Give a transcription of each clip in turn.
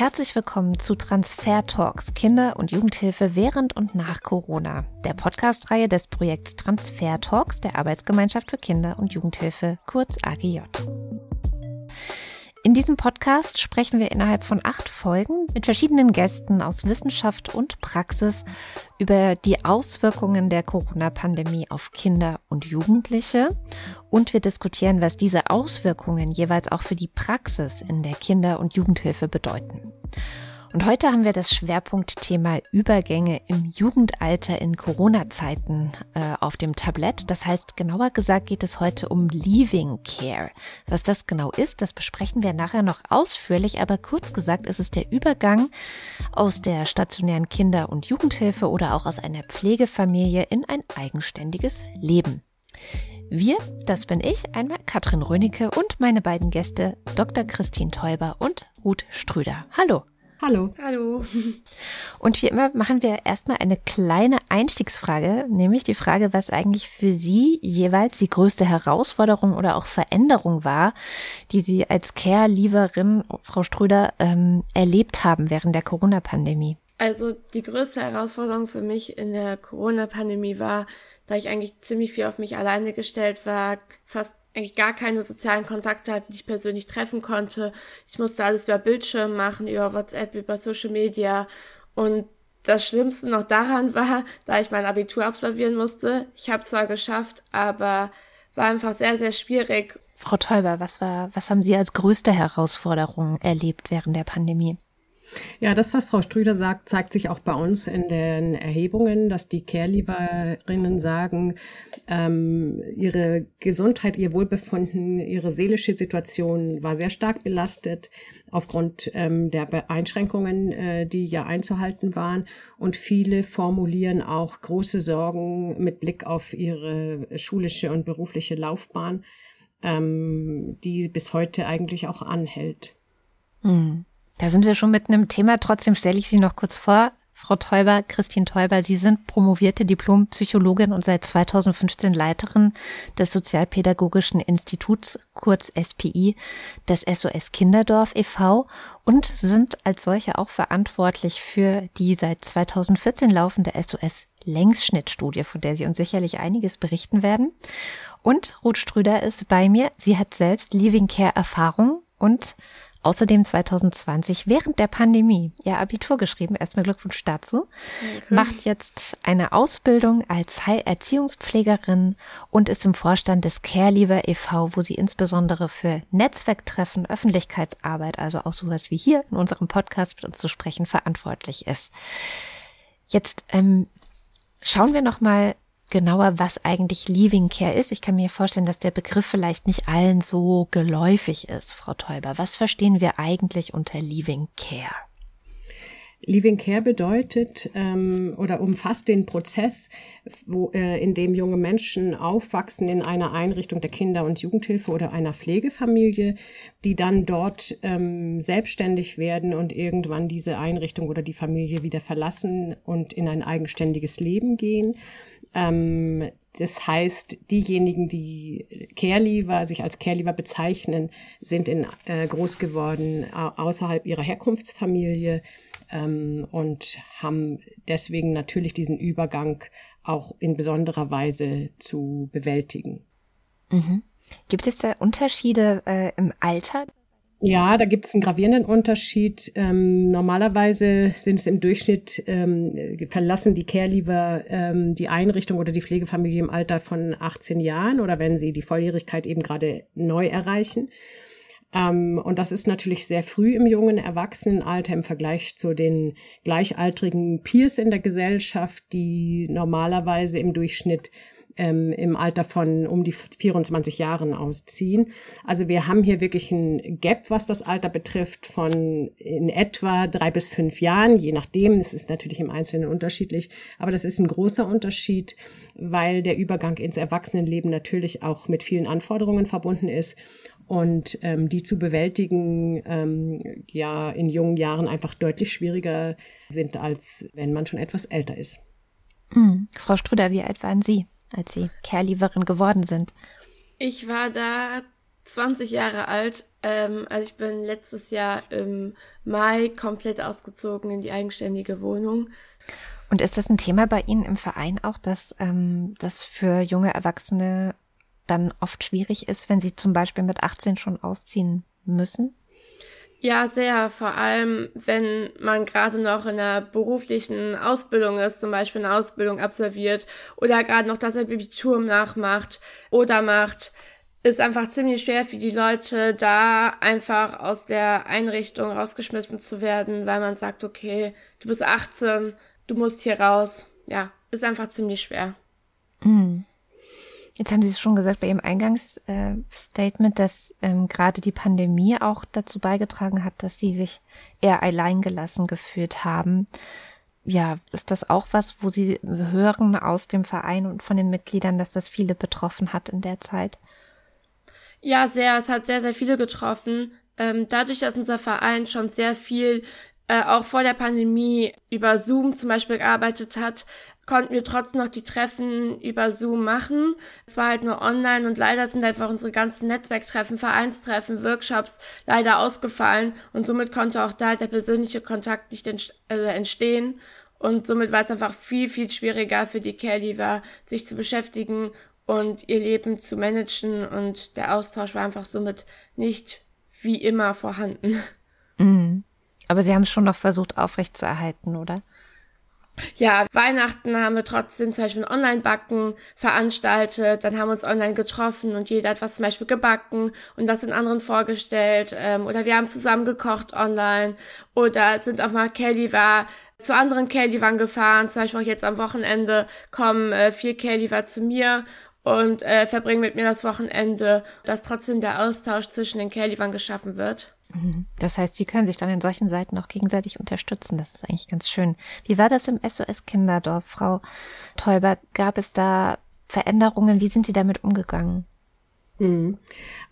Herzlich willkommen zu Transfer Talks Kinder- und Jugendhilfe während und nach Corona, der Podcast-Reihe des Projekts Transfer Talks der Arbeitsgemeinschaft für Kinder- und Jugendhilfe, kurz AGJ. In diesem Podcast sprechen wir innerhalb von acht Folgen mit verschiedenen Gästen aus Wissenschaft und Praxis über die Auswirkungen der Corona-Pandemie auf Kinder und Jugendliche und wir diskutieren, was diese Auswirkungen jeweils auch für die Praxis in der Kinder- und Jugendhilfe bedeuten. Und heute haben wir das Schwerpunktthema Übergänge im Jugendalter in Corona-Zeiten äh, auf dem Tablett. Das heißt, genauer gesagt geht es heute um Leaving Care. Was das genau ist, das besprechen wir nachher noch ausführlich, aber kurz gesagt ist es der Übergang aus der stationären Kinder- und Jugendhilfe oder auch aus einer Pflegefamilie in ein eigenständiges Leben. Wir, das bin ich, einmal Katrin Rönecke und meine beiden Gäste Dr. Christine Teuber und Ruth Strüder. Hallo. Hallo. Hallo. Und wie immer machen wir erstmal eine kleine Einstiegsfrage, nämlich die Frage, was eigentlich für Sie jeweils die größte Herausforderung oder auch Veränderung war, die Sie als Care-Lieferin, Frau Ströder, ähm, erlebt haben während der Corona-Pandemie. Also die größte Herausforderung für mich in der Corona-Pandemie war, da ich eigentlich ziemlich viel auf mich alleine gestellt war, fast eigentlich gar keine sozialen Kontakte hatte, die ich persönlich treffen konnte. Ich musste alles über Bildschirm machen, über WhatsApp, über Social Media. Und das Schlimmste noch daran war, da ich mein Abitur absolvieren musste. Ich habe zwar geschafft, aber war einfach sehr, sehr schwierig. Frau Teuber, was war, was haben Sie als größte Herausforderung erlebt während der Pandemie? Ja, das, was Frau Strüder sagt, zeigt sich auch bei uns in den Erhebungen, dass die Care-Lieferinnen sagen, ähm, ihre Gesundheit, ihr Wohlbefinden, ihre seelische Situation war sehr stark belastet aufgrund ähm, der Einschränkungen, äh, die ja einzuhalten waren. Und viele formulieren auch große Sorgen mit Blick auf ihre schulische und berufliche Laufbahn, ähm, die bis heute eigentlich auch anhält. Hm. Da sind wir schon mitten im Thema. Trotzdem stelle ich Sie noch kurz vor. Frau Teuber, Christine Teuber, Sie sind promovierte Diplompsychologin und seit 2015 Leiterin des Sozialpädagogischen Instituts, kurz SPI, des SOS Kinderdorf e.V. und sind als solche auch verantwortlich für die seit 2014 laufende SOS Längsschnittstudie, von der Sie uns sicherlich einiges berichten werden. Und Ruth Strüder ist bei mir. Sie hat selbst Living Care Erfahrung und Außerdem 2020 während der Pandemie ihr Abitur geschrieben. Erstmal Glückwunsch dazu. Okay. Macht jetzt eine Ausbildung als Heilerziehungspflegerin und ist im Vorstand des Carelever e.V., wo sie insbesondere für Netzwerktreffen, Öffentlichkeitsarbeit, also auch sowas wie hier in unserem Podcast mit uns zu sprechen, verantwortlich ist. Jetzt ähm, schauen wir noch mal genauer, was eigentlich Leaving Care ist. Ich kann mir vorstellen, dass der Begriff vielleicht nicht allen so geläufig ist, Frau Teuber. Was verstehen wir eigentlich unter Leaving Care? Living Care bedeutet ähm, oder umfasst den Prozess, wo, äh, in dem junge Menschen aufwachsen in einer Einrichtung der Kinder- und Jugendhilfe oder einer Pflegefamilie, die dann dort ähm, selbstständig werden und irgendwann diese Einrichtung oder die Familie wieder verlassen und in ein eigenständiges Leben gehen. Ähm, das heißt, diejenigen, die Carelever, sich als Carelever bezeichnen, sind in, äh, groß geworden außerhalb ihrer Herkunftsfamilie ähm, und haben deswegen natürlich diesen Übergang auch in besonderer Weise zu bewältigen. Mhm. Gibt es da Unterschiede äh, im Alter ja, da gibt es einen gravierenden Unterschied. Ähm, normalerweise sind es im Durchschnitt, ähm, verlassen die Carelever ähm, die Einrichtung oder die Pflegefamilie im Alter von 18 Jahren oder wenn sie die Volljährigkeit eben gerade neu erreichen. Ähm, und das ist natürlich sehr früh im jungen Erwachsenenalter im Vergleich zu den gleichaltrigen Peers in der Gesellschaft, die normalerweise im Durchschnitt ähm, im Alter von um die 24 Jahren ausziehen. Also wir haben hier wirklich ein Gap, was das Alter betrifft, von in etwa drei bis fünf Jahren, je nachdem. Das ist natürlich im Einzelnen unterschiedlich, aber das ist ein großer Unterschied, weil der Übergang ins Erwachsenenleben natürlich auch mit vielen Anforderungen verbunden ist und ähm, die zu bewältigen ähm, ja in jungen Jahren einfach deutlich schwieriger sind, als wenn man schon etwas älter ist. Mhm. Frau Strüder, wie alt waren Sie? Als Sie Care-Lieferin geworden sind? Ich war da 20 Jahre alt. Ähm, also ich bin letztes Jahr im Mai komplett ausgezogen in die eigenständige Wohnung. Und ist das ein Thema bei Ihnen im Verein auch, dass ähm, das für junge Erwachsene dann oft schwierig ist, wenn sie zum Beispiel mit 18 schon ausziehen müssen? Ja, sehr. Vor allem, wenn man gerade noch in einer beruflichen Ausbildung ist, zum Beispiel eine Ausbildung absolviert oder gerade noch das Abitur nachmacht oder macht, ist einfach ziemlich schwer für die Leute, da einfach aus der Einrichtung rausgeschmissen zu werden, weil man sagt, okay, du bist 18, du musst hier raus. Ja, ist einfach ziemlich schwer. Mhm. Jetzt haben Sie es schon gesagt bei Ihrem Eingangsstatement, dass ähm, gerade die Pandemie auch dazu beigetragen hat, dass Sie sich eher alleingelassen gefühlt haben. Ja, ist das auch was, wo Sie hören aus dem Verein und von den Mitgliedern, dass das viele betroffen hat in der Zeit? Ja, sehr. Es hat sehr, sehr viele getroffen. Ähm, dadurch, dass unser Verein schon sehr viel äh, auch vor der Pandemie über Zoom zum Beispiel gearbeitet hat, konnten wir trotzdem noch die Treffen über Zoom machen. Es war halt nur online und leider sind einfach unsere ganzen Netzwerktreffen, Vereinstreffen, Workshops leider ausgefallen und somit konnte auch da der persönliche Kontakt nicht äh, entstehen. Und somit war es einfach viel, viel schwieriger für die Caregiver, sich zu beschäftigen und ihr Leben zu managen und der Austausch war einfach somit nicht wie immer vorhanden. Mhm. Aber Sie haben es schon noch versucht aufrechtzuerhalten, oder? Ja, Weihnachten haben wir trotzdem zum Beispiel ein Online-Backen veranstaltet, dann haben wir uns online getroffen und jeder hat was zum Beispiel gebacken und das den anderen vorgestellt. Ähm, oder wir haben zusammen gekocht online. Oder sind auf mal Kelly war zu anderen Kelly waren gefahren, zum Beispiel auch jetzt am Wochenende kommen äh, vier Kelly war zu mir und äh, verbringen mit mir das Wochenende, dass trotzdem der Austausch zwischen den Kelly geschaffen wird. Das heißt, Sie können sich dann in solchen Seiten auch gegenseitig unterstützen. Das ist eigentlich ganz schön. Wie war das im SOS Kinderdorf, Frau Teubert? Gab es da Veränderungen? Wie sind Sie damit umgegangen? Mhm.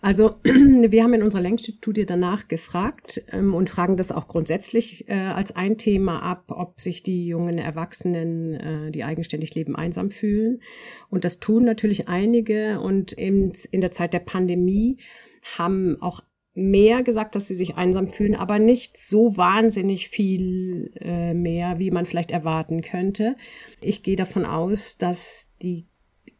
Also wir haben in unserer Längsstudie danach gefragt ähm, und fragen das auch grundsätzlich äh, als ein Thema ab, ob sich die jungen Erwachsenen, äh, die eigenständig leben, einsam fühlen. Und das tun natürlich einige. Und in, in der Zeit der Pandemie haben auch mehr gesagt, dass sie sich einsam fühlen, aber nicht so wahnsinnig viel äh, mehr, wie man vielleicht erwarten könnte. Ich gehe davon aus, dass die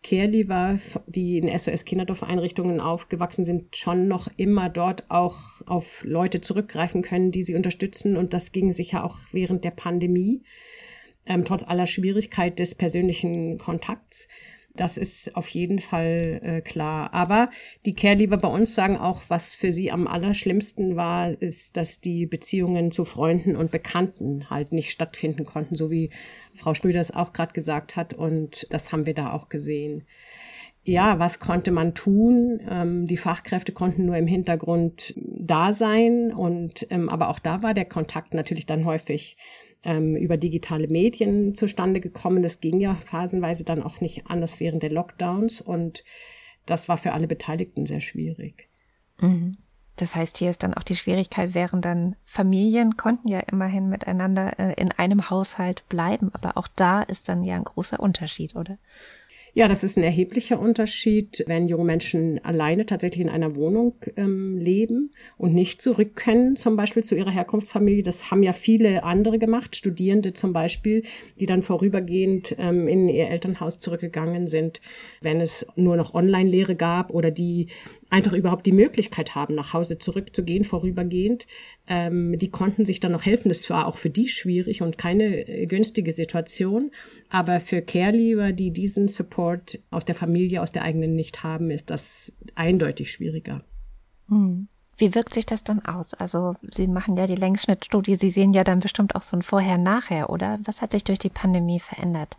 Caregiver, die in SOS-Kinderdorf-Einrichtungen aufgewachsen sind, schon noch immer dort auch auf Leute zurückgreifen können, die sie unterstützen. Und das ging sicher auch während der Pandemie, ähm, trotz aller Schwierigkeit des persönlichen Kontakts. Das ist auf jeden Fall äh, klar. Aber die Care-Leaver bei uns sagen auch, was für sie am allerschlimmsten war, ist, dass die Beziehungen zu Freunden und Bekannten halt nicht stattfinden konnten, so wie Frau Schröder es auch gerade gesagt hat. Und das haben wir da auch gesehen. Ja, was konnte man tun? Ähm, die Fachkräfte konnten nur im Hintergrund da sein und ähm, aber auch da war der Kontakt natürlich dann häufig ähm, über digitale Medien zustande gekommen. Das ging ja phasenweise dann auch nicht anders während der Lockdowns und das war für alle Beteiligten sehr schwierig. Mhm. Das heißt, hier ist dann auch die Schwierigkeit, während dann Familien konnten ja immerhin miteinander äh, in einem Haushalt bleiben, aber auch da ist dann ja ein großer Unterschied, oder? Ja, das ist ein erheblicher Unterschied, wenn junge Menschen alleine tatsächlich in einer Wohnung ähm, leben und nicht zurück können, zum Beispiel zu ihrer Herkunftsfamilie. Das haben ja viele andere gemacht, Studierende zum Beispiel, die dann vorübergehend ähm, in ihr Elternhaus zurückgegangen sind, wenn es nur noch Online-Lehre gab oder die einfach überhaupt die Möglichkeit haben, nach Hause zurückzugehen, vorübergehend. Ähm, die konnten sich dann noch helfen. Das war auch für die schwierig und keine äh, günstige Situation. Aber für Care-Leaver, die diesen Support aus der Familie, aus der eigenen nicht haben, ist das eindeutig schwieriger. Hm. Wie wirkt sich das dann aus? Also Sie machen ja die Längsschnittstudie, Sie sehen ja dann bestimmt auch so ein Vorher-Nachher, oder? Was hat sich durch die Pandemie verändert?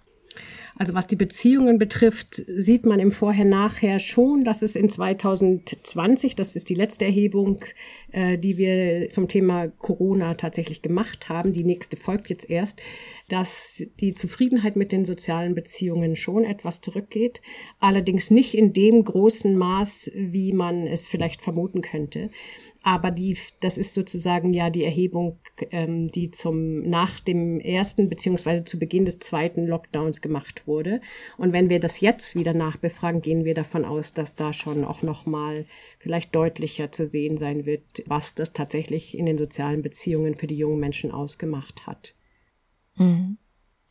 Also was die Beziehungen betrifft, sieht man im Vorher-Nachher schon, dass es in 2020, das ist die letzte Erhebung, äh, die wir zum Thema Corona tatsächlich gemacht haben, die nächste folgt jetzt erst, dass die Zufriedenheit mit den sozialen Beziehungen schon etwas zurückgeht, allerdings nicht in dem großen Maß, wie man es vielleicht vermuten könnte. Aber die, das ist sozusagen ja die Erhebung, ähm, die zum nach dem ersten beziehungsweise zu Beginn des zweiten Lockdowns gemacht wurde. Und wenn wir das jetzt wieder nachbefragen, gehen wir davon aus, dass da schon auch noch mal vielleicht deutlicher zu sehen sein wird, was das tatsächlich in den sozialen Beziehungen für die jungen Menschen ausgemacht hat. Mhm.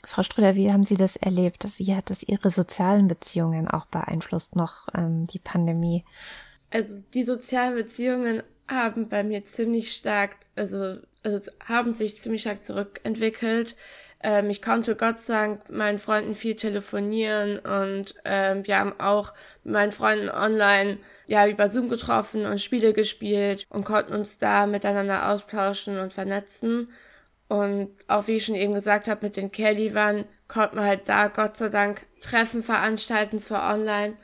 Frau Ströder, wie haben Sie das erlebt? Wie hat das Ihre sozialen Beziehungen auch beeinflusst, noch ähm, die Pandemie? Also die sozialen Beziehungen haben bei mir ziemlich stark, also, also haben sich ziemlich stark zurückentwickelt. Ähm, ich konnte Gott sei Dank meinen Freunden viel telefonieren und ähm, wir haben auch mit meinen Freunden online ja über Zoom getroffen und Spiele gespielt und konnten uns da miteinander austauschen und vernetzen. Und auch wie ich schon eben gesagt habe, mit den Care-Liefern konnte man halt da Gott sei Dank Treffen veranstalten, zwar online,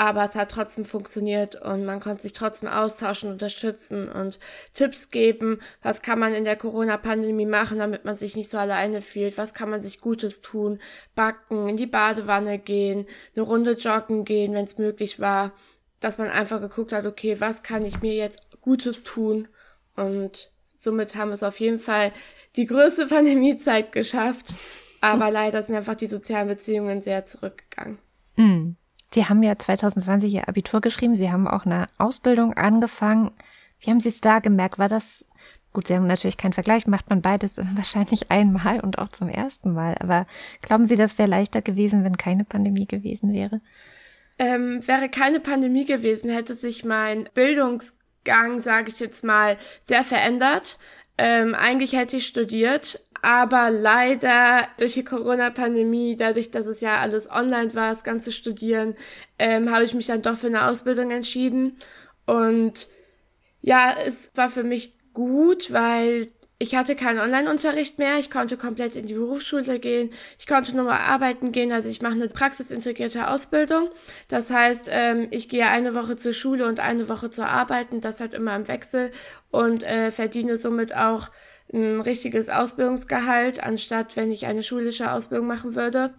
aber es hat trotzdem funktioniert und man konnte sich trotzdem austauschen, unterstützen und Tipps geben. Was kann man in der Corona-Pandemie machen, damit man sich nicht so alleine fühlt? Was kann man sich Gutes tun? Backen, in die Badewanne gehen, eine Runde joggen gehen, wenn es möglich war. Dass man einfach geguckt hat, okay, was kann ich mir jetzt Gutes tun? Und somit haben wir es auf jeden Fall die größte Pandemiezeit geschafft. Aber leider sind einfach die sozialen Beziehungen sehr zurückgegangen. Mhm. Sie haben ja 2020 Ihr Abitur geschrieben. Sie haben auch eine Ausbildung angefangen. Wie haben Sie es da gemerkt? War das, gut, Sie haben natürlich keinen Vergleich, macht man beides wahrscheinlich einmal und auch zum ersten Mal. Aber glauben Sie, das wäre leichter gewesen, wenn keine Pandemie gewesen wäre? Ähm, wäre keine Pandemie gewesen, hätte sich mein Bildungsgang, sage ich jetzt mal, sehr verändert. Ähm, eigentlich hätte ich studiert, aber leider durch die Corona-Pandemie, dadurch, dass es ja alles online war, das ganze Studieren, ähm, habe ich mich dann doch für eine Ausbildung entschieden. Und ja, es war für mich gut, weil ich hatte keinen Online-Unterricht mehr. Ich konnte komplett in die Berufsschule gehen. Ich konnte nur mal arbeiten gehen. Also ich mache eine praxisintegrierte Ausbildung. Das heißt, ähm, ich gehe eine Woche zur Schule und eine Woche zur Arbeiten. Das halt immer im Wechsel und äh, verdiene somit auch ein richtiges Ausbildungsgehalt, anstatt wenn ich eine schulische Ausbildung machen würde.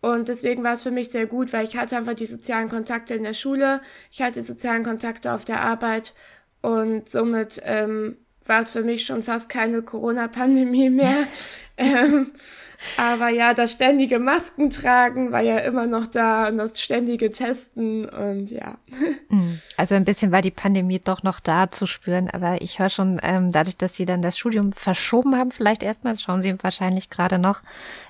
Und deswegen war es für mich sehr gut, weil ich hatte einfach die sozialen Kontakte in der Schule, ich hatte die sozialen Kontakte auf der Arbeit und somit ähm, war es für mich schon fast keine Corona-Pandemie mehr. ähm, aber ja, das ständige Masken tragen war ja immer noch da und das ständige Testen und ja. Mm. Also ein bisschen war die Pandemie doch noch da zu spüren, aber ich höre schon, ähm, dadurch, dass Sie dann das Studium verschoben haben, vielleicht erstmal, schauen Sie wahrscheinlich gerade noch,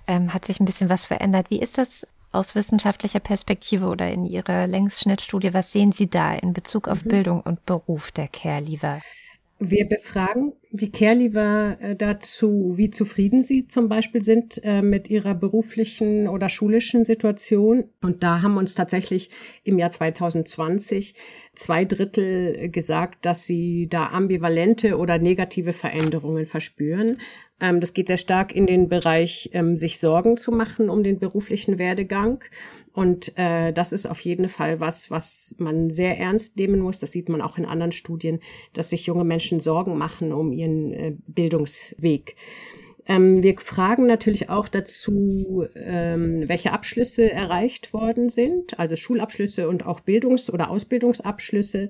ähm, hat sich ein bisschen was verändert. Wie ist das aus wissenschaftlicher Perspektive oder in Ihrer Längsschnittstudie? Was sehen Sie da in Bezug auf mhm. Bildung und Beruf der Care-Leaver? Wir befragen die Care-Leaver äh, dazu, wie zufrieden sie zum Beispiel sind äh, mit ihrer beruflichen oder schulischen Situation. Und da haben uns tatsächlich im Jahr 2020 zwei Drittel gesagt, dass sie da ambivalente oder negative Veränderungen verspüren. Ähm, das geht sehr stark in den Bereich, ähm, sich Sorgen zu machen um den beruflichen Werdegang. Und äh, das ist auf jeden Fall was, was man sehr ernst nehmen muss. Das sieht man auch in anderen Studien, dass sich junge Menschen Sorgen machen um ihren äh, Bildungsweg. Ähm, wir fragen natürlich auch dazu, ähm, welche Abschlüsse erreicht worden sind, also Schulabschlüsse und auch Bildungs- oder Ausbildungsabschlüsse.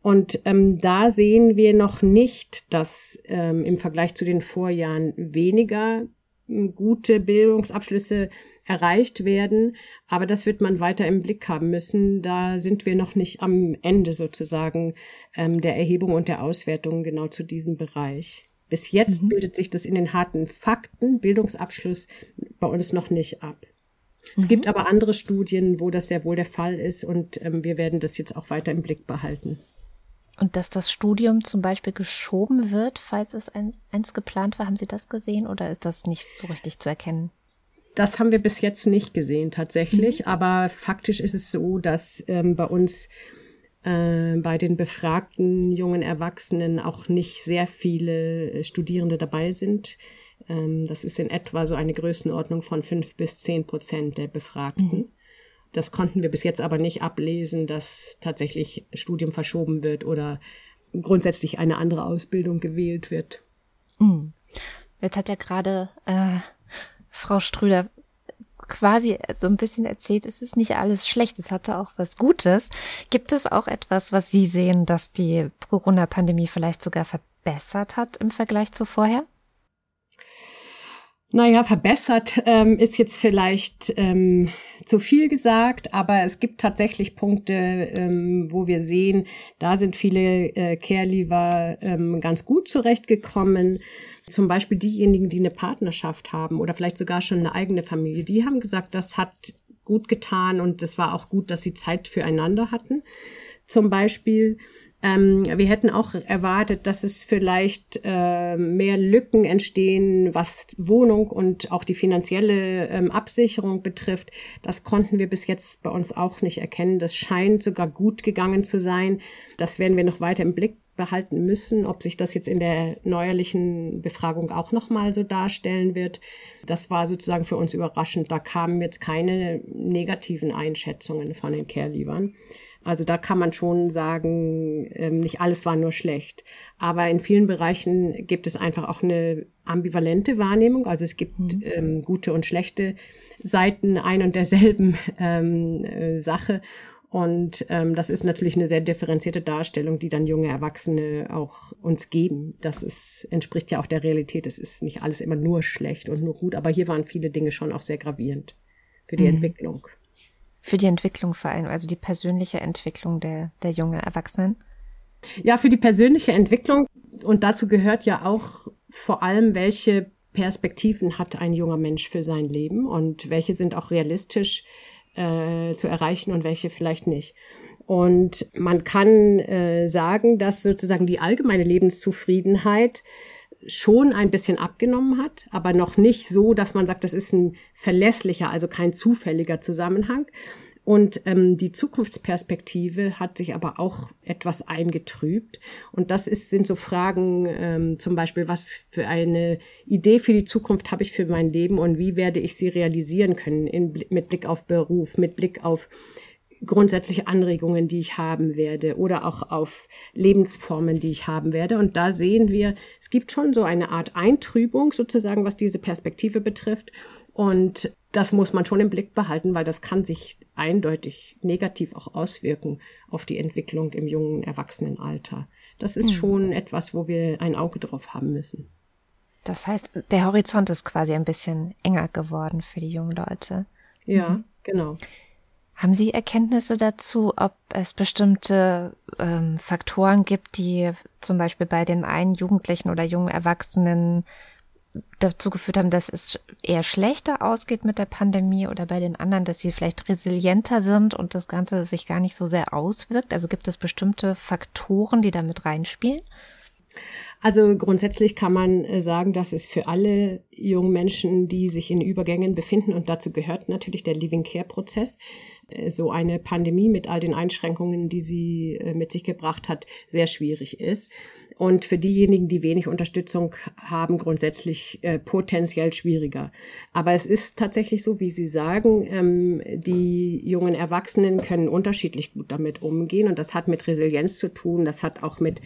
Und ähm, da sehen wir noch nicht, dass ähm, im Vergleich zu den Vorjahren weniger gute Bildungsabschlüsse erreicht werden. Aber das wird man weiter im Blick haben müssen. Da sind wir noch nicht am Ende sozusagen ähm, der Erhebung und der Auswertung genau zu diesem Bereich. Bis jetzt mhm. bildet sich das in den harten Fakten, Bildungsabschluss, bei uns noch nicht ab. Mhm. Es gibt aber andere Studien, wo das sehr wohl der Fall ist und ähm, wir werden das jetzt auch weiter im Blick behalten. Und dass das Studium zum Beispiel geschoben wird, falls es ein, eins geplant war, haben Sie das gesehen oder ist das nicht so richtig zu erkennen? Das haben wir bis jetzt nicht gesehen tatsächlich, mhm. aber faktisch ist es so, dass ähm, bei uns äh, bei den befragten jungen Erwachsenen auch nicht sehr viele äh, Studierende dabei sind. Ähm, das ist in etwa so eine Größenordnung von fünf bis zehn Prozent der Befragten. Mhm. Das konnten wir bis jetzt aber nicht ablesen, dass tatsächlich Studium verschoben wird oder grundsätzlich eine andere Ausbildung gewählt wird. Mhm. Jetzt hat ja gerade äh, Frau Strüder auch quasi so ein bisschen erzählt, es ist nicht alles schlecht, es hatte auch was Gutes. Gibt es auch etwas, was Sie sehen, dass die Corona-Pandemie vielleicht sogar verbessert hat im Vergleich zu vorher? Naja, verbessert ähm, ist jetzt vielleicht ähm, zu viel gesagt, aber es gibt tatsächlich Punkte, ähm, wo wir sehen, da sind viele äh, Care-Leaver ähm, ganz gut zurechtgekommen. Zum Beispiel diejenigen, die eine Partnerschaft haben oder vielleicht sogar schon eine eigene Familie, die haben gesagt, das hat gut getan und es war auch gut, dass sie Zeit füreinander hatten. Zum Beispiel ähm, wir hätten auch erwartet, dass es vielleicht äh, mehr Lücken entstehen, was Wohnung und auch die finanzielle ähm, Absicherung betrifft. Das konnten wir bis jetzt bei uns auch nicht erkennen. Das scheint sogar gut gegangen zu sein. Das werden wir noch weiter im Blick behalten müssen, ob sich das jetzt in der neuerlichen Befragung auch nochmal so darstellen wird. Das war sozusagen für uns überraschend. Da kamen jetzt keine negativen Einschätzungen von den Care-Liebern. Also da kann man schon sagen, ähm, nicht alles war nur schlecht. Aber in vielen Bereichen gibt es einfach auch eine ambivalente Wahrnehmung. Also es gibt mhm. ähm, gute und schlechte Seiten ein und derselben ähm, äh, Sache. Und ähm, das ist natürlich eine sehr differenzierte Darstellung, die dann junge Erwachsene auch uns geben. Das ist, entspricht ja auch der Realität. Es ist nicht alles immer nur schlecht und nur gut, aber hier waren viele Dinge schon auch sehr gravierend für die mhm. Entwicklung für die Entwicklung vor allem, also die persönliche Entwicklung der, der jungen Erwachsenen? Ja, für die persönliche Entwicklung. Und dazu gehört ja auch vor allem, welche Perspektiven hat ein junger Mensch für sein Leben und welche sind auch realistisch äh, zu erreichen und welche vielleicht nicht. Und man kann äh, sagen, dass sozusagen die allgemeine Lebenszufriedenheit schon ein bisschen abgenommen hat, aber noch nicht so, dass man sagt, das ist ein verlässlicher, also kein zufälliger Zusammenhang. Und ähm, die Zukunftsperspektive hat sich aber auch etwas eingetrübt. Und das ist, sind so Fragen, ähm, zum Beispiel, was für eine Idee für die Zukunft habe ich für mein Leben und wie werde ich sie realisieren können in, mit Blick auf Beruf, mit Blick auf grundsätzliche Anregungen, die ich haben werde oder auch auf Lebensformen, die ich haben werde. Und da sehen wir, es gibt schon so eine Art Eintrübung sozusagen, was diese Perspektive betrifft. Und das muss man schon im Blick behalten, weil das kann sich eindeutig negativ auch auswirken auf die Entwicklung im jungen Erwachsenenalter. Das ist mhm. schon etwas, wo wir ein Auge drauf haben müssen. Das heißt, der Horizont ist quasi ein bisschen enger geworden für die jungen Leute. Ja, mhm. genau. Haben Sie Erkenntnisse dazu, ob es bestimmte ähm, Faktoren gibt, die zum Beispiel bei den einen Jugendlichen oder jungen Erwachsenen dazu geführt haben, dass es eher schlechter ausgeht mit der Pandemie oder bei den anderen, dass sie vielleicht resilienter sind und das Ganze sich gar nicht so sehr auswirkt? Also gibt es bestimmte Faktoren, die da mit reinspielen? Also grundsätzlich kann man äh, sagen, dass es für alle jungen Menschen, die sich in Übergängen befinden, und dazu gehört natürlich der Living Care Prozess, so eine Pandemie mit all den Einschränkungen, die sie äh, mit sich gebracht hat, sehr schwierig ist. Und für diejenigen, die wenig Unterstützung haben, grundsätzlich äh, potenziell schwieriger. Aber es ist tatsächlich so, wie Sie sagen, ähm, die jungen Erwachsenen können unterschiedlich gut damit umgehen. Und das hat mit Resilienz zu tun. Das hat auch mit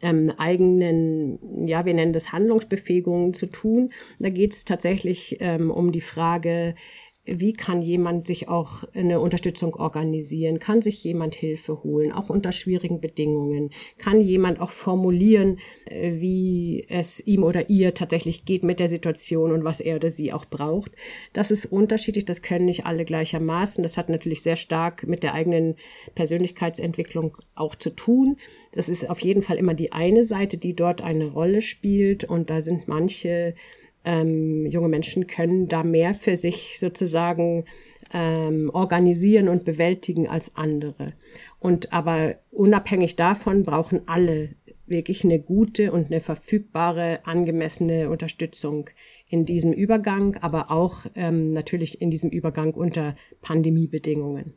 ähm, eigenen, ja, wir nennen das Handlungsbefähigungen zu tun. Da geht es tatsächlich ähm, um die Frage, wie kann jemand sich auch eine Unterstützung organisieren? Kann sich jemand Hilfe holen, auch unter schwierigen Bedingungen? Kann jemand auch formulieren, äh, wie es ihm oder ihr tatsächlich geht mit der Situation und was er oder sie auch braucht? Das ist unterschiedlich, das können nicht alle gleichermaßen. Das hat natürlich sehr stark mit der eigenen Persönlichkeitsentwicklung auch zu tun. Das ist auf jeden Fall immer die eine Seite, die dort eine Rolle spielt und da sind manche ähm, junge Menschen können da mehr für sich sozusagen ähm, organisieren und bewältigen als andere. Und aber unabhängig davon brauchen alle wirklich eine gute und eine verfügbare, angemessene Unterstützung in diesem Übergang, aber auch ähm, natürlich in diesem Übergang unter Pandemiebedingungen.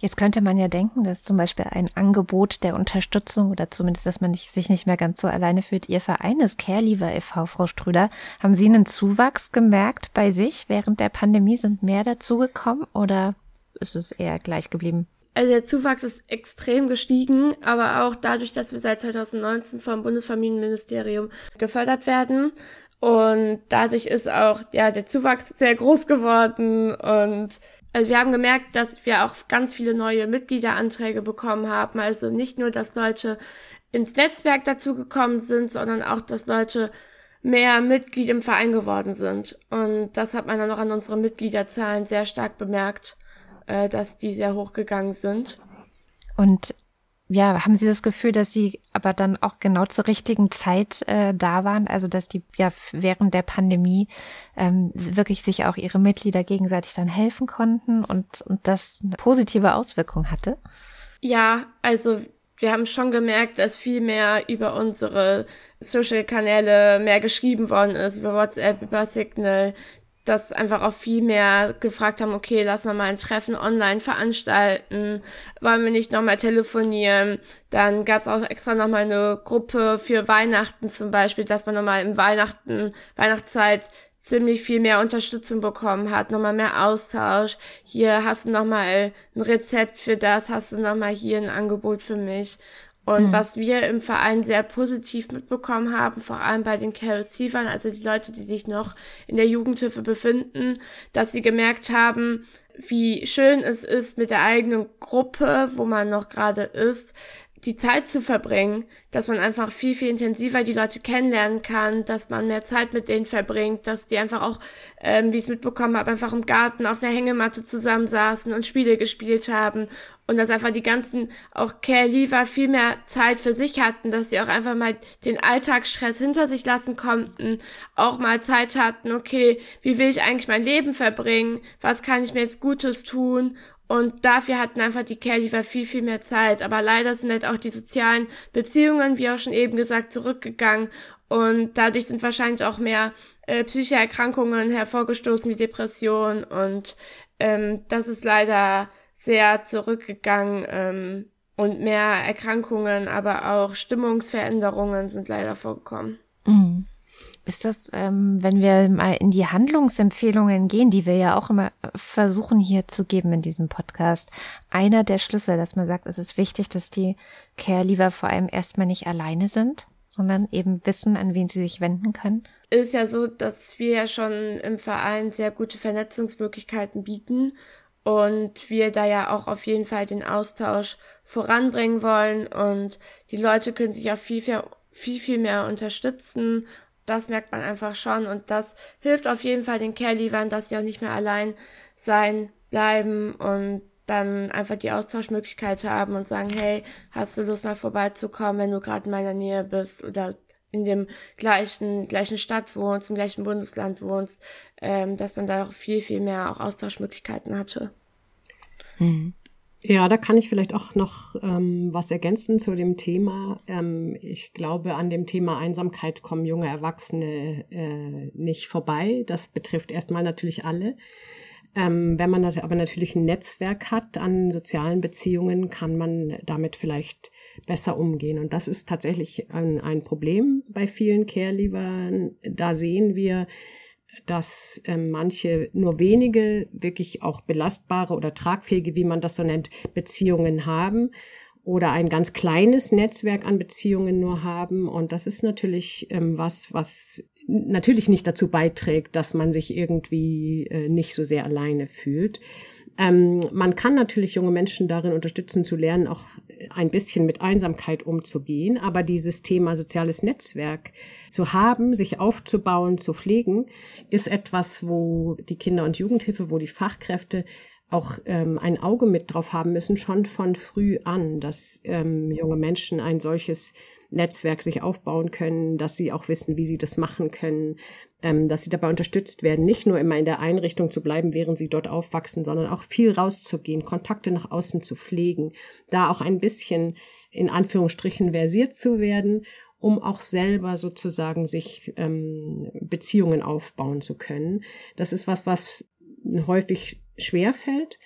Jetzt könnte man ja denken, dass zum Beispiel ein Angebot der Unterstützung oder zumindest, dass man nicht, sich nicht mehr ganz so alleine fühlt. Ihr Verein ist Careliver e.V., Frau Strüder. Haben Sie einen Zuwachs gemerkt bei sich während der Pandemie? Sind mehr dazugekommen oder ist es eher gleich geblieben? Also der Zuwachs ist extrem gestiegen, aber auch dadurch, dass wir seit 2019 vom Bundesfamilienministerium gefördert werden Und dadurch ist auch ja der Zuwachs sehr groß geworden und also wir haben gemerkt, dass wir auch ganz viele neue Mitgliederanträge bekommen haben. Also nicht nur, dass Leute ins Netzwerk dazugekommen sind, sondern auch, dass Leute mehr Mitglied im Verein geworden sind. Und das hat man dann auch an unseren Mitgliederzahlen sehr stark bemerkt, äh, dass die sehr hochgegangen sind. Und ja, haben Sie das Gefühl, dass Sie aber dann auch genau zur richtigen Zeit äh, da waren? Also dass die ja während der Pandemie ähm, wirklich sich auch Ihre Mitglieder gegenseitig dann helfen konnten und, und das eine positive Auswirkung hatte? Ja, also wir haben schon gemerkt, dass viel mehr über unsere Social-Kanäle mehr geschrieben worden ist, über WhatsApp, über Signal, dass einfach auch viel mehr gefragt haben, okay, lass noch mal ein Treffen online veranstalten, wollen wir nicht noch mal telefonieren. Dann gab es auch extra noch mal eine Gruppe für Weihnachten zum Beispiel, dass man noch mal im Weihnachten, Weihnachtszeit ziemlich viel mehr Unterstützung bekommen hat, nochmal mehr Austausch. Hier hast du nochmal ein Rezept für das, hast du nochmal hier ein Angebot für mich. Und mhm. was wir im Verein sehr positiv mitbekommen haben, vor allem bei den Care Receivern, also die Leute, die sich noch in der Jugendhilfe befinden, dass sie gemerkt haben, wie schön es ist mit der eigenen Gruppe, wo man noch gerade ist, die Zeit zu verbringen, dass man einfach viel, viel intensiver die Leute kennenlernen kann, dass man mehr Zeit mit denen verbringt, dass die einfach auch, ähm, wie ich es mitbekommen habe, einfach im Garten auf einer Hängematte zusammensaßen und Spiele gespielt haben und dass einfach die ganzen auch Care-Leaver viel mehr Zeit für sich hatten, dass sie auch einfach mal den Alltagsstress hinter sich lassen konnten, auch mal Zeit hatten, okay, wie will ich eigentlich mein Leben verbringen, was kann ich mir jetzt Gutes tun und dafür hatten einfach die Care-Leaver viel, viel mehr Zeit. Aber leider sind halt auch die sozialen Beziehungen, wie auch schon eben gesagt, zurückgegangen. Und dadurch sind wahrscheinlich auch mehr äh, psychische Erkrankungen hervorgestoßen wie Depression. Und ähm, das ist leider sehr zurückgegangen. Ähm, und mehr Erkrankungen, aber auch Stimmungsveränderungen sind leider vorgekommen. Mhm. Ist das, ähm, wenn wir mal in die Handlungsempfehlungen gehen, die wir ja auch immer versuchen hier zu geben in diesem Podcast, einer der Schlüssel, dass man sagt, es ist wichtig, dass die Care-Leaver vor allem erstmal nicht alleine sind, sondern eben wissen, an wen sie sich wenden können? Ist ja so, dass wir ja schon im Verein sehr gute Vernetzungsmöglichkeiten bieten und wir da ja auch auf jeden Fall den Austausch voranbringen wollen und die Leute können sich auch viel, viel, viel, viel mehr unterstützen das merkt man einfach schon und das hilft auf jeden Fall den Care-Leavern, dass sie auch nicht mehr allein sein bleiben und dann einfach die Austauschmöglichkeit haben und sagen, hey, hast du Lust mal vorbeizukommen, wenn du gerade in meiner Nähe bist oder in dem gleichen, gleichen Stadt wohnst, im gleichen Bundesland wohnst, ähm, dass man da auch viel, viel mehr auch Austauschmöglichkeiten hatte. Mhm. Ja, da kann ich vielleicht auch noch ähm, was ergänzen zu dem Thema. Ähm, ich glaube, an dem Thema Einsamkeit kommen junge Erwachsene äh, nicht vorbei. Das betrifft erstmal natürlich alle. Ähm, wenn man aber natürlich ein Netzwerk hat an sozialen Beziehungen, kann man damit vielleicht besser umgehen. Und das ist tatsächlich ein, ein Problem bei vielen Care-Leavern. Da sehen wir, dass ähm, manche nur wenige wirklich auch belastbare oder tragfähige, wie man das so nennt, Beziehungen haben oder ein ganz kleines Netzwerk an Beziehungen nur haben. Und das ist natürlich ähm, was, was natürlich nicht dazu beiträgt, dass man sich irgendwie äh, nicht so sehr alleine fühlt. Ähm, man kann natürlich junge Menschen darin unterstützen, zu lernen, auch ein bisschen mit Einsamkeit umzugehen. Aber dieses Thema soziales Netzwerk zu haben, sich aufzubauen, zu pflegen, ist etwas, wo die Kinder- und Jugendhilfe, wo die Fachkräfte auch ähm, ein Auge mit drauf haben müssen, schon von früh an, dass ähm, junge Menschen ein solches Netzwerk sich aufbauen können, dass sie auch wissen, wie sie das machen können, ähm, dass sie dabei unterstützt werden, nicht nur immer in der Einrichtung zu bleiben, während sie dort aufwachsen, sondern auch viel rauszugehen, Kontakte nach außen zu pflegen, da auch ein bisschen in Anführungsstrichen versiert zu werden, um auch selber sozusagen sich ähm, Beziehungen aufbauen zu können. Das ist was, was häufig schwer fällt.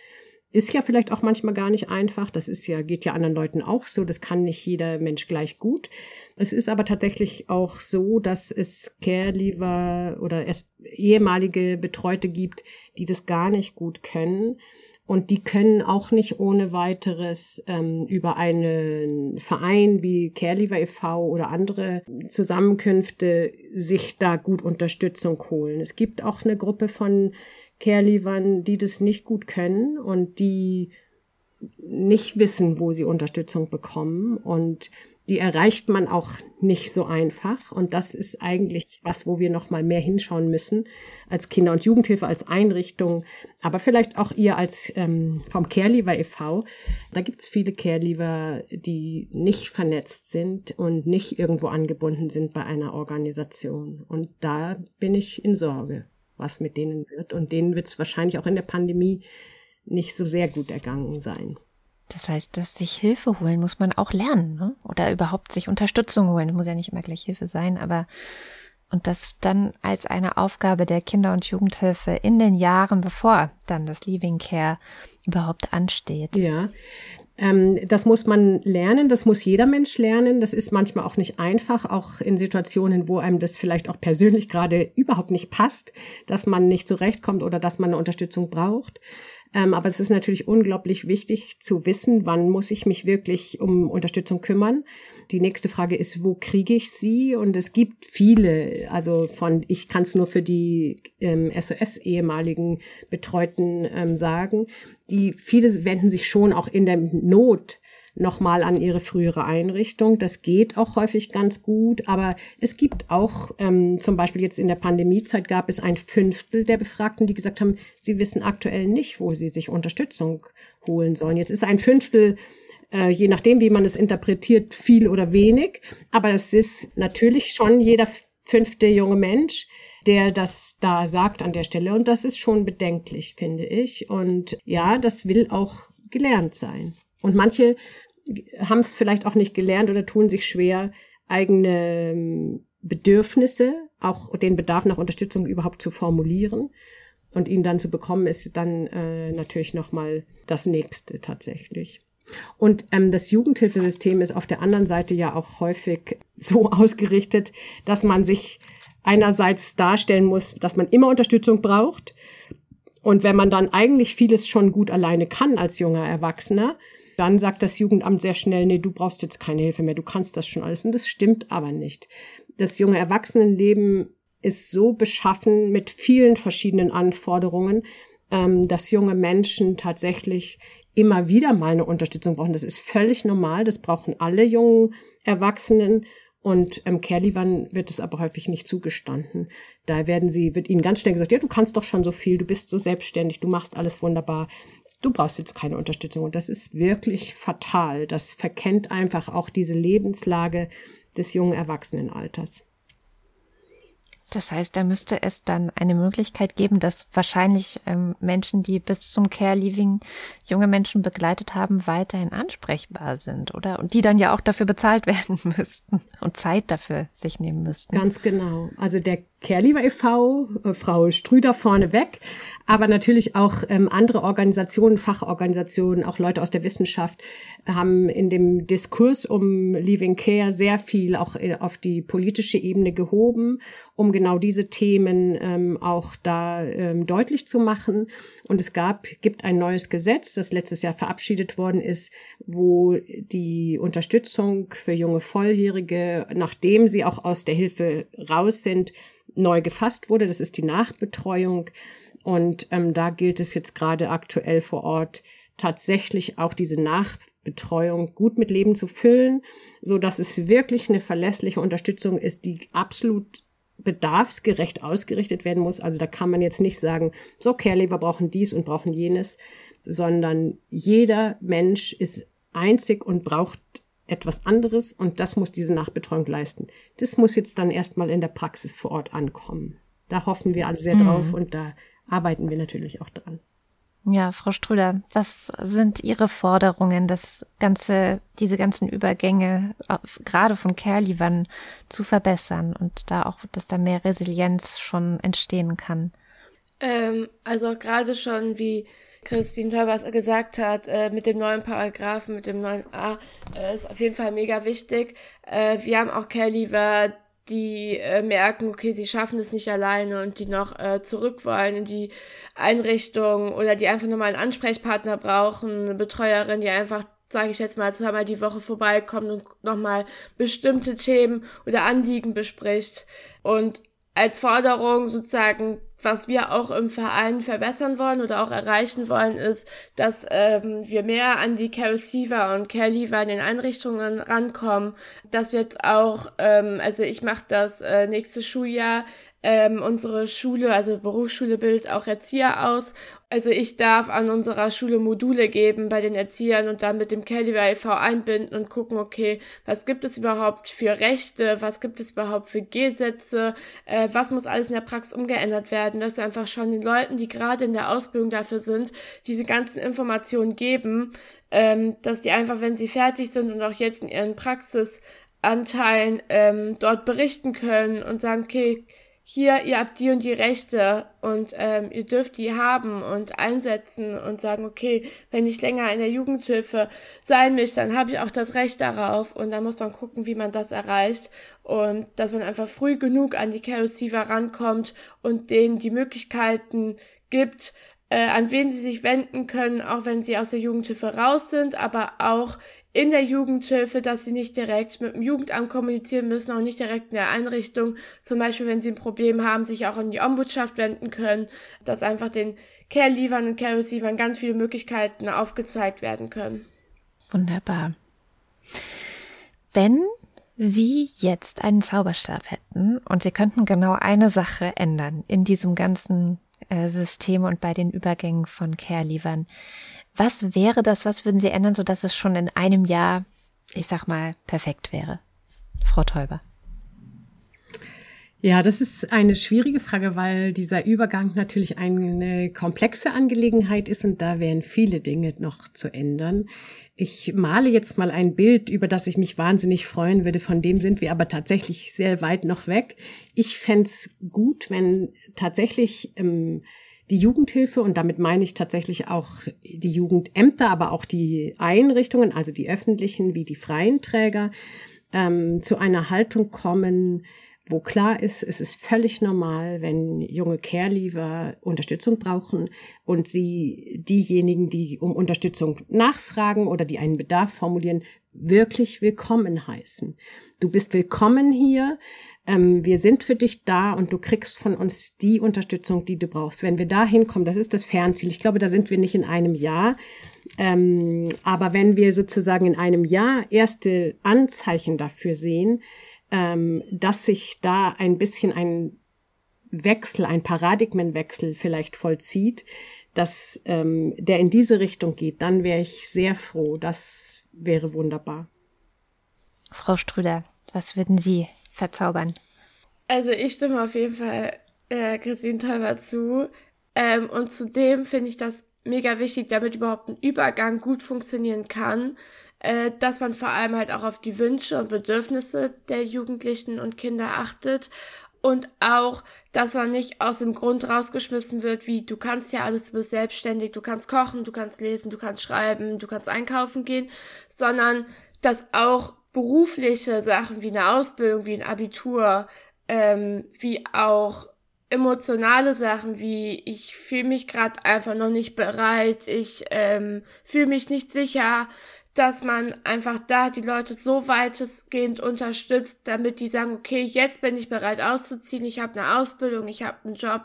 Ist ja vielleicht auch manchmal gar nicht einfach. Das ist ja, geht ja anderen Leuten auch so. Das kann nicht jeder Mensch gleich gut. Es ist aber tatsächlich auch so, dass es Care-Leaver oder ehemalige Betreute gibt, die das gar nicht gut können Und die können auch nicht ohne weiteres ähm, über einen Verein wie Careliver e.V. oder andere Zusammenkünfte sich da gut Unterstützung holen. Es gibt auch eine Gruppe von Carelivern, die das nicht gut können und die nicht wissen, wo sie Unterstützung bekommen. Und die erreicht man auch nicht so einfach. Und das ist eigentlich was, wo wir noch mal mehr hinschauen müssen als Kinder- und Jugendhilfe, als Einrichtung, aber vielleicht auch ihr als ähm, vom Carelever e.V. Da gibt's viele Carelever, die nicht vernetzt sind und nicht irgendwo angebunden sind bei einer Organisation. Und da bin ich in Sorge, was mit denen wird. Und denen wird es wahrscheinlich auch in der Pandemie nicht so sehr gut ergangen sein. Das heißt, dass sich Hilfe holen muss man auch lernen, ne? Oder überhaupt sich Unterstützung holen. Das muss ja nicht immer gleich Hilfe sein, aber und das dann als eine Aufgabe der Kinder- und Jugendhilfe in den Jahren, bevor dann das Leaving Care überhaupt ansteht. Ja, ähm, das muss man lernen, das muss jeder Mensch lernen. Das ist manchmal auch nicht einfach, auch in Situationen, wo einem das vielleicht auch persönlich gerade überhaupt nicht passt, dass man nicht zurechtkommt oder dass man eine Unterstützung braucht. Ähm, aber es ist natürlich unglaublich wichtig zu wissen, wann muss ich mich wirklich um Unterstützung kümmern. Die nächste Frage ist, wo kriege ich sie? Und es gibt viele, also von, ich kann es nur für die ähm, SOS-ehemaligen Betreuten ähm, sagen, die viele wenden sich schon auch in der Not nochmal an ihre frühere Einrichtung. Das geht auch häufig ganz gut, aber es gibt auch, ähm, zum Beispiel jetzt in der Pandemiezeit gab es ein Fünftel der Befragten, die gesagt haben, sie wissen aktuell nicht, wo sie sich Unterstützung holen sollen. Jetzt ist ein Fünftel äh, je nachdem, wie man es interpretiert, viel oder wenig. Aber es ist natürlich schon jeder fünfte junge Mensch, der das da sagt an der Stelle. Und das ist schon bedenklich, finde ich. Und ja, das will auch gelernt sein. Und manche haben es vielleicht auch nicht gelernt oder tun sich schwer, eigene ähm, Bedürfnisse, auch den Bedarf nach Unterstützung überhaupt zu formulieren. Und ihn dann zu bekommen, ist dann äh, natürlich nochmal das Nächste tatsächlich. Und ähm, das Jugendhilfesystem ist auf der anderen Seite ja auch häufig so ausgerichtet, dass man sich einerseits darstellen muss, dass man immer Unterstützung braucht. Und wenn man dann eigentlich vieles schon gut alleine kann als junger Erwachsener, dann sagt das Jugendamt sehr schnell, nee, du brauchst jetzt keine Hilfe mehr, du kannst das schon alles. Und das stimmt aber nicht. Das junge Erwachsenenleben ist so beschaffen mit vielen verschiedenen Anforderungen, ähm, dass junge Menschen tatsächlich immer wieder mal eine Unterstützung brauchen. Das ist völlig normal. Das brauchen alle jungen Erwachsenen. Und ähm, Kerlivan wird es aber häufig nicht zugestanden. Da werden sie, wird ihnen ganz schnell gesagt, ja, du kannst doch schon so viel, du bist so selbstständig, du machst alles wunderbar du brauchst jetzt keine Unterstützung. Und das ist wirklich fatal. Das verkennt einfach auch diese Lebenslage des jungen Erwachsenenalters. Das heißt, da müsste es dann eine Möglichkeit geben, dass wahrscheinlich ähm, Menschen, die bis zum Care Leaving junge Menschen begleitet haben, weiterhin ansprechbar sind, oder? Und die dann ja auch dafür bezahlt werden müssten und Zeit dafür sich nehmen müssten. Ganz genau. Also der Care e.V., äh, Frau Strüder vorneweg, aber natürlich auch ähm, andere Organisationen, Fachorganisationen, auch Leute aus der Wissenschaft haben in dem Diskurs um Leaving Care sehr viel auch äh, auf die politische Ebene gehoben, um genau diese Themen ähm, auch da ähm, deutlich zu machen. Und es gab, gibt ein neues Gesetz, das letztes Jahr verabschiedet worden ist, wo die Unterstützung für junge Volljährige, nachdem sie auch aus der Hilfe raus sind, neu gefasst wurde. Das ist die Nachbetreuung. Und ähm, da gilt es jetzt gerade aktuell vor Ort tatsächlich auch diese Nachbetreuung gut mit Leben zu füllen, so dass es wirklich eine verlässliche Unterstützung ist, die absolut bedarfsgerecht ausgerichtet werden muss. Also da kann man jetzt nicht sagen, so Carelever brauchen dies und brauchen jenes, sondern jeder Mensch ist einzig und braucht etwas anderes und das muss diese Nachbetreuung leisten. Das muss jetzt dann erstmal in der Praxis vor Ort ankommen. Da hoffen wir alle sehr mhm. drauf und da arbeiten wir natürlich auch dran. Ja, Frau Strüder, was sind Ihre Forderungen, das ganze, diese ganzen Übergänge gerade von Kerlivan zu verbessern und da auch, dass da mehr Resilienz schon entstehen kann? Ähm, also gerade schon, wie Christine Teubers gesagt hat, äh, mit dem neuen Paragraphen, mit dem neuen A, äh, ist auf jeden Fall mega wichtig. Äh, wir haben auch Kerliver, die äh, merken, okay, sie schaffen es nicht alleine und die noch äh, zurück wollen in die Einrichtung oder die einfach nochmal einen Ansprechpartner brauchen, eine Betreuerin, die einfach, sage ich jetzt mal, zweimal die Woche vorbeikommt und nochmal bestimmte Themen oder Anliegen bespricht. Und als Forderung sozusagen was wir auch im Verein verbessern wollen oder auch erreichen wollen, ist, dass ähm, wir mehr an die Care Receiver und Care Leaver in den Einrichtungen rankommen. Das wird auch, ähm, also ich mache das äh, nächste Schuljahr ähm, unsere Schule, also Berufsschule bildet auch Erzieher aus. Also ich darf an unserer Schule Module geben bei den Erziehern und dann mit dem Caliber e.V. einbinden und gucken, okay, was gibt es überhaupt für Rechte, was gibt es überhaupt für Gesetze, äh, was muss alles in der Praxis umgeändert werden, dass wir einfach schon den Leuten, die gerade in der Ausbildung dafür sind, diese ganzen Informationen geben, ähm, dass die einfach, wenn sie fertig sind und auch jetzt in ihren Praxisanteilen ähm, dort berichten können und sagen, okay, hier, ihr habt die und die Rechte und ähm, ihr dürft die haben und einsetzen und sagen, okay, wenn ich länger in der Jugendhilfe sein möchte, dann habe ich auch das Recht darauf und dann muss man gucken, wie man das erreicht und dass man einfach früh genug an die Care Receiver rankommt und denen die Möglichkeiten gibt, äh, an wen sie sich wenden können, auch wenn sie aus der Jugendhilfe raus sind, aber auch in der Jugendhilfe, dass sie nicht direkt mit dem Jugendamt kommunizieren müssen, auch nicht direkt in der Einrichtung. Zum Beispiel, wenn sie ein Problem haben, sich auch an die Ombudschaft wenden können, dass einfach den Care-Liefern und Care-Receivern ganz viele Möglichkeiten aufgezeigt werden können. Wunderbar. Wenn Sie jetzt einen Zauberstab hätten und Sie könnten genau eine Sache ändern in diesem ganzen äh, System und bei den Übergängen von Care-Liefern, was wäre das, was würden Sie ändern, sodass es schon in einem Jahr, ich sag mal, perfekt wäre? Frau Teuber. Ja, das ist eine schwierige Frage, weil dieser Übergang natürlich eine komplexe Angelegenheit ist und da wären viele Dinge noch zu ändern. Ich male jetzt mal ein Bild, über das ich mich wahnsinnig freuen würde. Von dem sind wir aber tatsächlich sehr weit noch weg. Ich fände gut, wenn tatsächlich ähm, die Jugendhilfe und damit meine ich tatsächlich auch die Jugendämter, aber auch die Einrichtungen, also die öffentlichen wie die freien Träger, ähm, zu einer Haltung kommen, wo klar ist, es ist völlig normal, wenn junge Care-Leaver Unterstützung brauchen und sie diejenigen, die um Unterstützung nachfragen oder die einen Bedarf formulieren, wirklich willkommen heißen. Du bist willkommen hier ähm, wir sind für dich da und du kriegst von uns die Unterstützung, die du brauchst. Wenn wir da hinkommen, das ist das Fernziel. Ich glaube, da sind wir nicht in einem Jahr. Ähm, aber wenn wir sozusagen in einem Jahr erste Anzeichen dafür sehen, ähm, dass sich da ein bisschen ein Wechsel, ein Paradigmenwechsel vielleicht vollzieht, dass ähm, der in diese Richtung geht, dann wäre ich sehr froh. Das wäre wunderbar. Frau Strüder, was würden Sie verzaubern. Also ich stimme auf jeden Fall äh, Christine Teuber zu. Ähm, und zudem finde ich das mega wichtig, damit überhaupt ein Übergang gut funktionieren kann, äh, dass man vor allem halt auch auf die Wünsche und Bedürfnisse der Jugendlichen und Kinder achtet und auch, dass man nicht aus dem Grund rausgeschmissen wird, wie du kannst ja alles, du bist selbstständig, du kannst kochen, du kannst lesen, du kannst schreiben, du kannst einkaufen gehen, sondern dass auch berufliche Sachen wie eine Ausbildung, wie ein Abitur, ähm, wie auch emotionale Sachen wie ich fühle mich gerade einfach noch nicht bereit, ich ähm, fühle mich nicht sicher, dass man einfach da die Leute so weitestgehend unterstützt, damit die sagen, okay, jetzt bin ich bereit auszuziehen, ich habe eine Ausbildung, ich habe einen Job,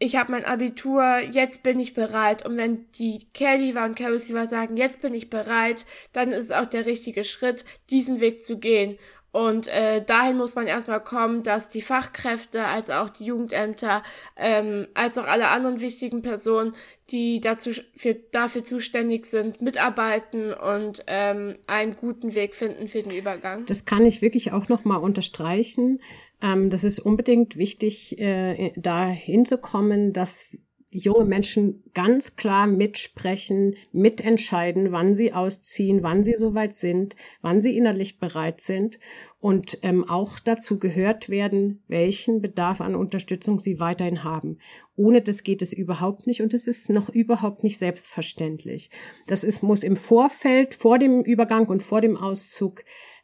ich habe mein Abitur, jetzt bin ich bereit. Und wenn die Caregiver und Caregiver sagen, jetzt bin ich bereit, dann ist es auch der richtige Schritt, diesen Weg zu gehen. Und äh, dahin muss man erstmal kommen, dass die Fachkräfte, als auch die Jugendämter, ähm, als auch alle anderen wichtigen Personen, die dazu für, dafür zuständig sind, mitarbeiten und ähm, einen guten Weg finden für den Übergang. Das kann ich wirklich auch nochmal unterstreichen. Ähm, das ist unbedingt wichtig, äh, da hinzukommen, dass junge Menschen ganz klar mitsprechen, mitentscheiden, wann sie ausziehen, wann sie soweit sind, wann sie innerlich bereit sind und ähm, auch dazu gehört werden, welchen Bedarf an Unterstützung sie weiterhin haben. Ohne das geht es überhaupt nicht und es ist noch überhaupt nicht selbstverständlich. Das ist, muss im Vorfeld, vor dem Übergang und vor dem Auszug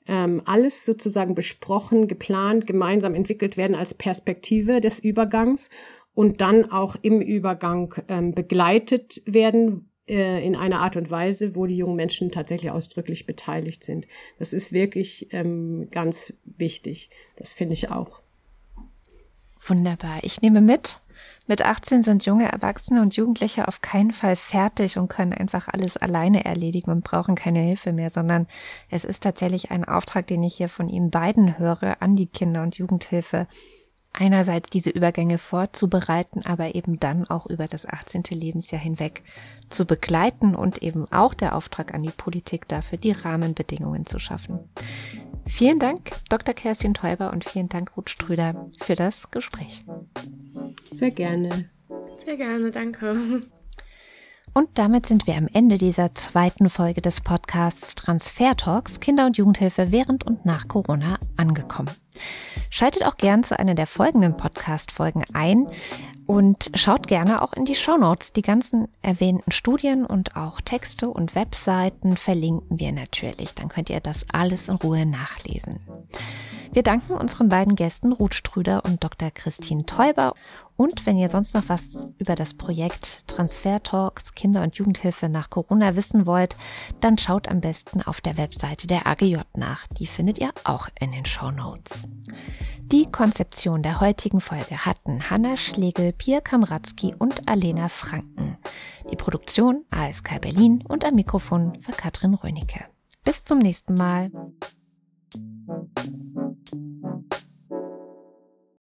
ähm, alles sozusagen besprochen, geplant, gemeinsam entwickelt werden als Perspektive des Übergangs und dann auch im Übergang ähm, begleitet werden äh, in einer Art und Weise, wo die jungen Menschen tatsächlich ausdrücklich beteiligt sind. Das ist wirklich ähm, ganz wichtig. Das finde ich auch. Wunderbar. Ich nehme mit, mit 18 sind junge Erwachsene und Jugendliche auf keinen Fall fertig und können einfach alles alleine erledigen und brauchen keine Hilfe mehr, sondern es ist tatsächlich ein Auftrag, den ich hier von Ihnen beiden höre an die Kinder- und Jugendhilfe. Einerseits diese Übergänge vorzubereiten, aber eben dann auch über das 18. Lebensjahr hinweg zu begleiten und eben auch der Auftrag an die Politik dafür, die Rahmenbedingungen zu schaffen. Vielen Dank, Dr. Kerstin Teuber und vielen Dank, Ruth Strüder, für das Gespräch. Sehr gerne. Sehr gerne, danke. Und damit sind wir am Ende dieser zweiten Folge des Podcasts Transfer Talks Kinder- und Jugendhilfe während und nach Corona angekommen. Schaltet auch gern zu einer der folgenden Podcast-Folgen ein und schaut gerne auch in die Show Notes. Die ganzen erwähnten Studien und auch Texte und Webseiten verlinken wir natürlich. Dann könnt ihr das alles in Ruhe nachlesen. Wir danken unseren beiden Gästen Ruth Strüder und Dr. Christine Teuber. Und wenn ihr sonst noch was über das Projekt Transfer Talks Kinder- und Jugendhilfe nach Corona wissen wollt, dann schaut am besten auf der Webseite der AGJ nach. Die findet ihr auch in den Show Notes. Die Konzeption der heutigen Folge hatten Hanna Schlegel, Pia Kamratzki und Alena Franken. Die Produktion ASK Berlin und am Mikrofon für Katrin Rönecke. Bis zum nächsten Mal.